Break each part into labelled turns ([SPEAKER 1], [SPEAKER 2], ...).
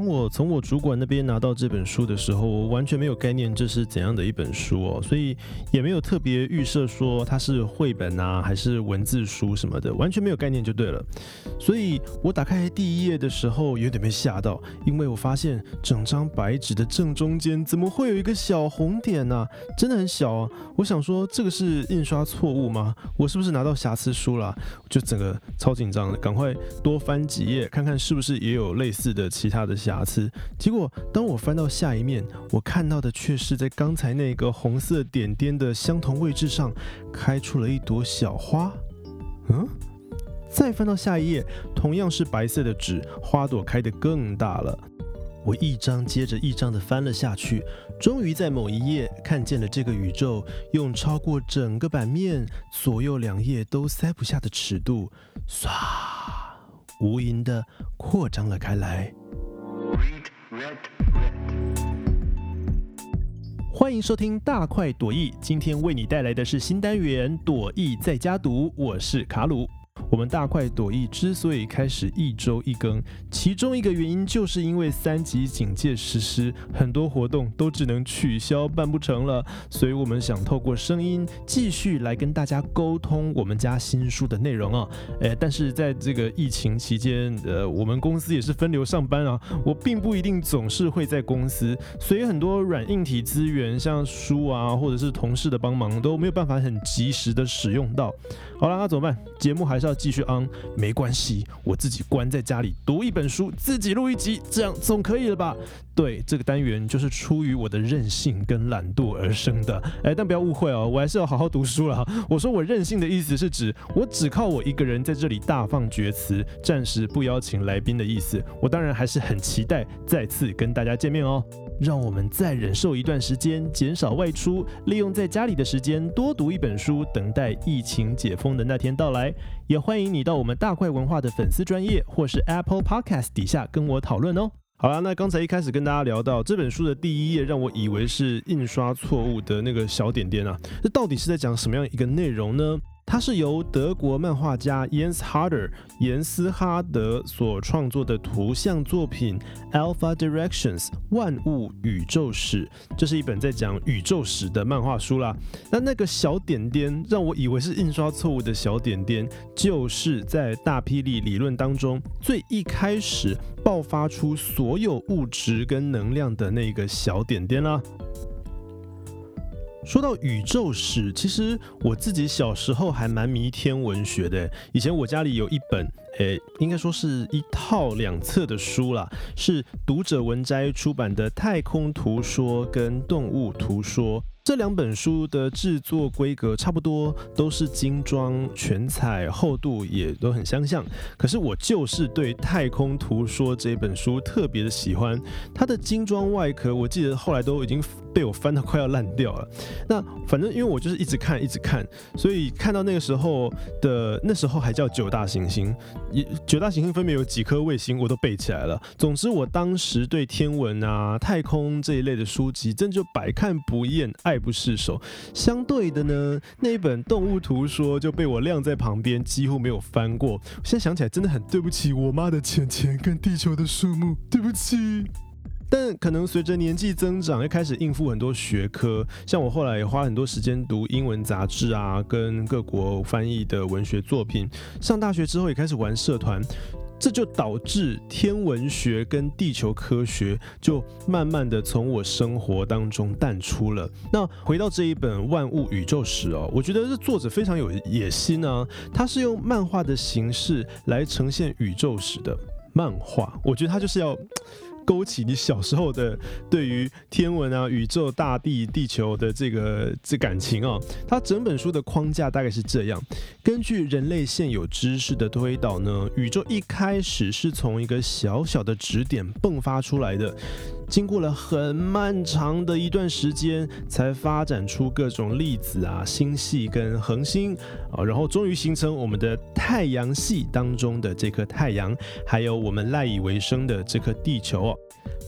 [SPEAKER 1] 当我从我主管那边拿到这本书的时候，我完全没有概念这是怎样的一本书哦，所以也没有特别预设说它是绘本啊还是文字书什么的，完全没有概念就对了。所以我打开第一页的时候有点被吓到，因为我发现整张白纸的正中间怎么会有一个小红点呢？真的很小啊！我想说这个是印刷错误吗？我是不是拿到瑕疵书了？就整个超紧张的，赶快多翻几页看看是不是也有类似的其他的。瑕瑕疵。结果，当我翻到下一面，我看到的却是在刚才那个红色点点的相同位置上，开出了一朵小花。嗯，再翻到下一页，同样是白色的纸，花朵开得更大了。我一张接着一张的翻了下去，终于在某一页看见了这个宇宙用超过整个版面、左右两页都塞不下的尺度，唰，无垠的扩张了开来。欢迎收听大快朵颐，今天为你带来的是新单元《朵颐在家读》，我是卡鲁。我们大快朵颐之所以开始一周一更，其中一个原因就是因为三级警戒实施，很多活动都只能取消办不成了，所以我们想透过声音继续来跟大家沟通我们家新书的内容啊。诶，但是在这个疫情期间，呃，我们公司也是分流上班啊，我并不一定总是会在公司，所以很多软硬体资源，像书啊，或者是同事的帮忙，都没有办法很及时的使用到。好了，那怎么办？节目还是要。要继续 on 没关系，我自己关在家里读一本书，自己录一集，这样总可以了吧？对，这个单元就是出于我的任性跟懒惰而生的。哎，但不要误会哦，我还是要好好读书了。我说我任性的意思是指我只靠我一个人在这里大放厥词，暂时不邀请来宾的意思。我当然还是很期待再次跟大家见面哦。让我们再忍受一段时间，减少外出，利用在家里的时间多读一本书，等待疫情解封的那天到来。也欢迎你到我们大块文化的粉丝专业或是 Apple Podcast 底下跟我讨论哦。好了，那刚才一开始跟大家聊到这本书的第一页，让我以为是印刷错误的那个小点点啊，这到底是在讲什么样一个内容呢？它是由德国漫画家 Jens Harder 严斯哈德所创作的图像作品《Alpha Directions 万物宇宙史》，这是一本在讲宇宙史的漫画书啦。那那个小点点让我以为是印刷错误的小点点，就是在大霹雳理论当中最一开始爆发出所有物质跟能量的那个小点点啦。说到宇宙史，其实我自己小时候还蛮迷天文学的。以前我家里有一本，诶，应该说是一套两册的书啦，是读者文摘出版的《太空图说》跟《动物图说》。这两本书的制作规格差不多，都是精装全彩，厚度也都很相像。可是我就是对《太空图说》这本书特别的喜欢，它的精装外壳，我记得后来都已经被我翻到快要烂掉了。那反正因为我就是一直看，一直看，所以看到那个时候的那时候还叫九大行星，九大行星分别有几颗卫星，我都背起来了。总之，我当时对天文啊、太空这一类的书籍，真就百看不厌。爱不释手。相对的呢，那一本《动物图说》就被我晾在旁边，几乎没有翻过。现在想起来真的很对不起我妈的钱钱跟地球的树木，对不起。但可能随着年纪增长，又开始应付很多学科，像我后来也花很多时间读英文杂志啊，跟各国翻译的文学作品。上大学之后也开始玩社团。这就导致天文学跟地球科学就慢慢的从我生活当中淡出了。那回到这一本《万物宇宙史》哦，我觉得这作者非常有野心啊，他是用漫画的形式来呈现宇宙史的漫画，我觉得他就是要。勾起你小时候的对于天文啊、宇宙、大地、地球的这个这感情啊，它整本书的框架大概是这样：根据人类现有知识的推导呢，宇宙一开始是从一个小小的指点迸发出来的。经过了很漫长的一段时间，才发展出各种粒子啊、星系跟恒星啊，然后终于形成我们的太阳系当中的这颗太阳，还有我们赖以为生的这颗地球。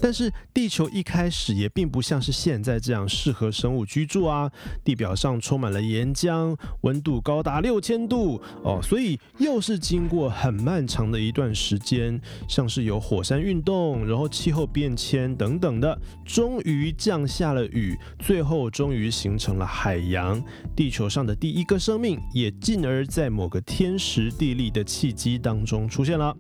[SPEAKER 1] 但是地球一开始也并不像是现在这样适合生物居住啊，地表上充满了岩浆，温度高达六千度哦，所以又是经过很漫长的一段时间，像是有火山运动，然后气候变迁等等等的，终于降下了雨，最后终于形成了海洋，地球上的第一个生命也进而在某个天时地利的契机当中出现了。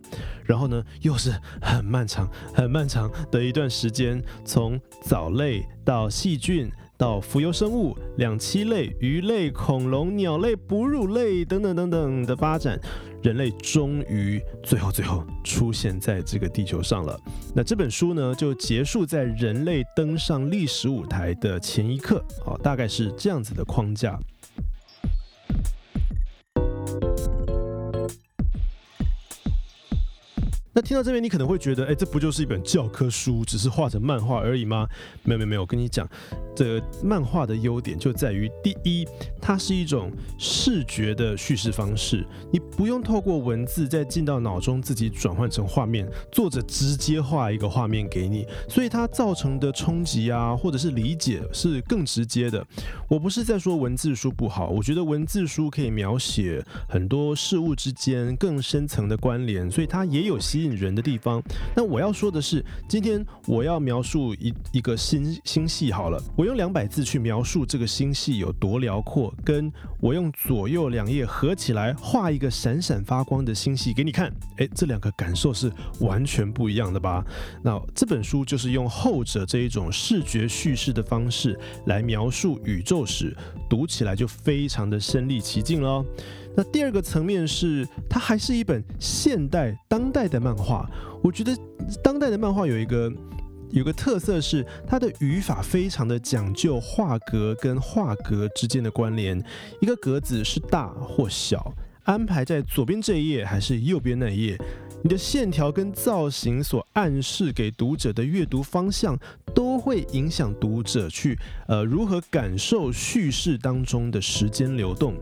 [SPEAKER 1] 然后呢，又是很漫长、很漫长的一段时间，从藻类到细菌到浮游生物、两栖类、鱼类、恐龙、鸟类、哺乳类等等等等的发展，人类终于最后最后出现在这个地球上了。那这本书呢，就结束在人类登上历史舞台的前一刻，哦，大概是这样子的框架。那听到这边，你可能会觉得，哎，这不就是一本教科书，只是画成漫画而已吗？没有没有没有，我跟你讲，这漫画的优点就在于，第一，它是一种视觉的叙事方式，你不用透过文字再进到脑中自己转换成画面，作者直接画一个画面给你，所以它造成的冲击啊，或者是理解是更直接的。我不是在说文字书不好，我觉得文字书可以描写很多事物之间更深层的关联，所以它也有吸。引人的地方。那我要说的是，今天我要描述一一个星星系好了，我用两百字去描述这个星系有多辽阔，跟我用左右两页合起来画一个闪闪发光的星系给你看，诶，这两个感受是完全不一样的吧？那这本书就是用后者这一种视觉叙事的方式来描述宇宙史，读起来就非常的身临其境了。那第二个层面是，它还是一本现代当代的漫画。我觉得当代的漫画有一个有个特色是，它的语法非常的讲究画格跟画格之间的关联。一个格子是大或小，安排在左边这一页还是右边那一页，你的线条跟造型所暗示给读者的阅读方向，都会影响读者去呃如何感受叙事当中的时间流动。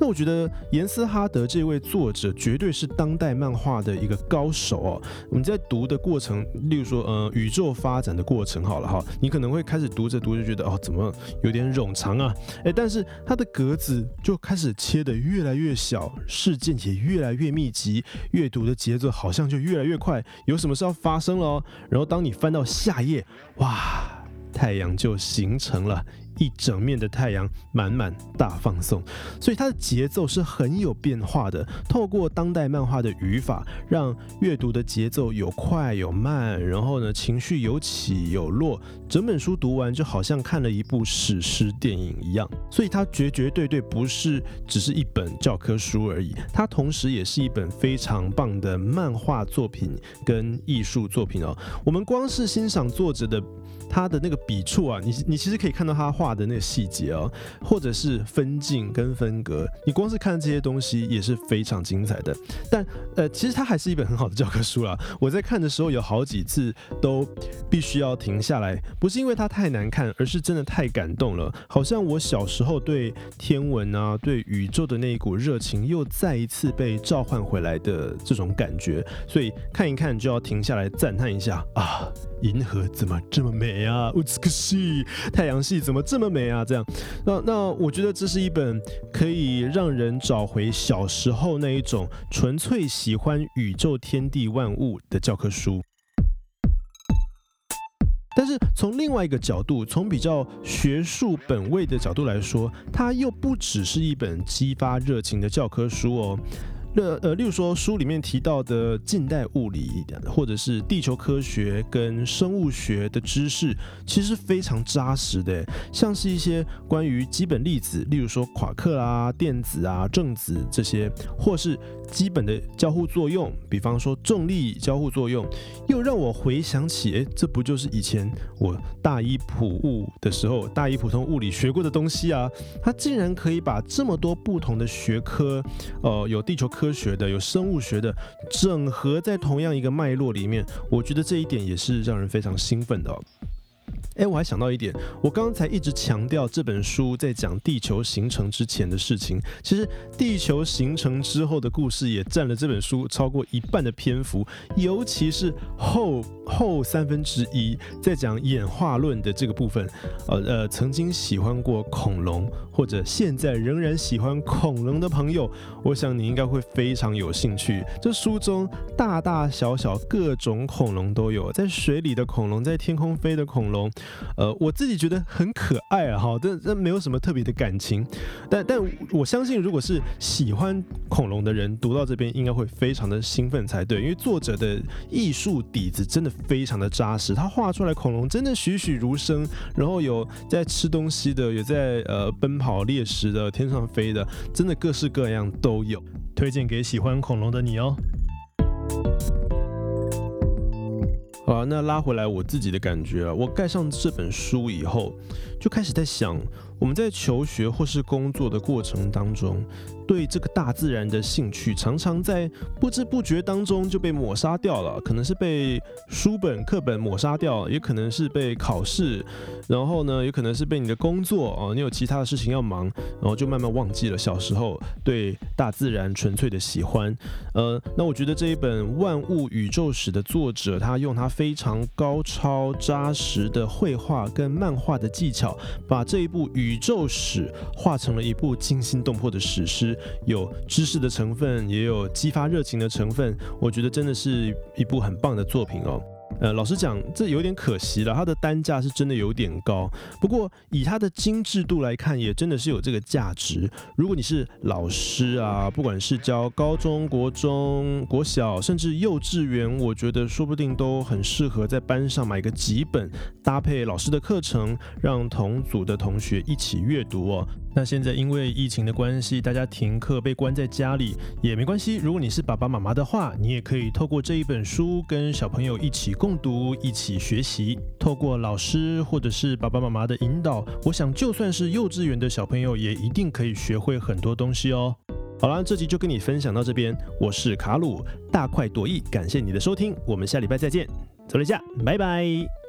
[SPEAKER 1] 那我觉得严斯哈德这位作者绝对是当代漫画的一个高手哦。我们在读的过程，例如说，呃，宇宙发展的过程，好了哈，你可能会开始读着读着觉得，哦，怎么有点冗长啊？哎，但是它的格子就开始切得越来越小，事件也越来越密集，阅读的节奏好像就越来越快，有什么事要发生了哦。然后当你翻到下页，哇，太阳就形成了。一整面的太阳，满满大放送，所以它的节奏是很有变化的。透过当代漫画的语法，让阅读的节奏有快有慢，然后呢，情绪有起有落。整本书读完就好像看了一部史诗电影一样。所以它绝绝对对不是只是一本教科书而已，它同时也是一本非常棒的漫画作品跟艺术作品哦。我们光是欣赏作者的。他的那个笔触啊，你你其实可以看到他画的那个细节哦，或者是分镜跟分格，你光是看这些东西也是非常精彩的。但呃，其实它还是一本很好的教科书啦。我在看的时候有好几次都必须要停下来，不是因为它太难看，而是真的太感动了。好像我小时候对天文啊、对宇宙的那一股热情又再一次被召唤回来的这种感觉，所以看一看就要停下来赞叹一下啊。银河怎么这么美啊？乌兹克西，太阳系怎么这么美啊？这样，那那我觉得这是一本可以让人找回小时候那一种纯粹喜欢宇宙天地万物的教科书。但是从另外一个角度，从比较学术本位的角度来说，它又不只是一本激发热情的教科书哦。那呃，例如说书里面提到的近代物理，或者是地球科学跟生物学的知识，其实非常扎实的，像是一些关于基本粒子，例如说夸克啊、电子啊、正子这些，或是。基本的交互作用，比方说重力交互作用，又让我回想起，哎，这不就是以前我大一普物的时候，大一普通物理学过的东西啊？它竟然可以把这么多不同的学科，呃，有地球科科学的，有生物学的，整合在同样一个脉络里面，我觉得这一点也是让人非常兴奋的。哎，我还想到一点，我刚才一直强调这本书在讲地球形成之前的事情，其实地球形成之后的故事也占了这本书超过一半的篇幅，尤其是后后三分之一在讲演化论的这个部分。呃呃，曾经喜欢过恐龙或者现在仍然喜欢恐龙的朋友，我想你应该会非常有兴趣。这书中大大小小各种恐龙都有，在水里的恐龙，在天空飞的恐龙。呃，我自己觉得很可爱啊，哈，这这没有什么特别的感情，但但我相信，如果是喜欢恐龙的人读到这边，应该会非常的兴奋才对，因为作者的艺术底子真的非常的扎实，他画出来恐龙真的栩栩如生，然后有在吃东西的，有在呃奔跑猎食的，天上飞的，真的各式各样都有，推荐给喜欢恐龙的你哦。好，那拉回来我自己的感觉啊，我盖上这本书以后，就开始在想，我们在求学或是工作的过程当中。对这个大自然的兴趣，常常在不知不觉当中就被抹杀掉了。可能是被书本课本抹杀掉，也可能是被考试，然后呢，也可能是被你的工作哦，你有其他的事情要忙，然后就慢慢忘记了小时候对大自然纯粹的喜欢。呃，那我觉得这一本《万物宇宙史》的作者，他用他非常高超扎实的绘画跟漫画的技巧，把这一部宇宙史画成了一部惊心动魄的史诗。有知识的成分，也有激发热情的成分，我觉得真的是一部很棒的作品哦。呃，老实讲，这有点可惜了，它的单价是真的有点高。不过以它的精致度来看，也真的是有这个价值。如果你是老师啊，不管是教高中国中、国小，甚至幼稚园，我觉得说不定都很适合在班上买个几本，搭配老师的课程，让同组的同学一起阅读哦。那现在因为疫情的关系，大家停课被关在家里也没关系。如果你是爸爸妈妈的话，你也可以透过这一本书跟小朋友一起共读、一起学习。透过老师或者是爸爸妈妈的引导，我想就算是幼稚园的小朋友也一定可以学会很多东西哦。好了，这集就跟你分享到这边，我是卡鲁，大快朵颐，感谢你的收听，我们下礼拜再见，走了一下，拜拜。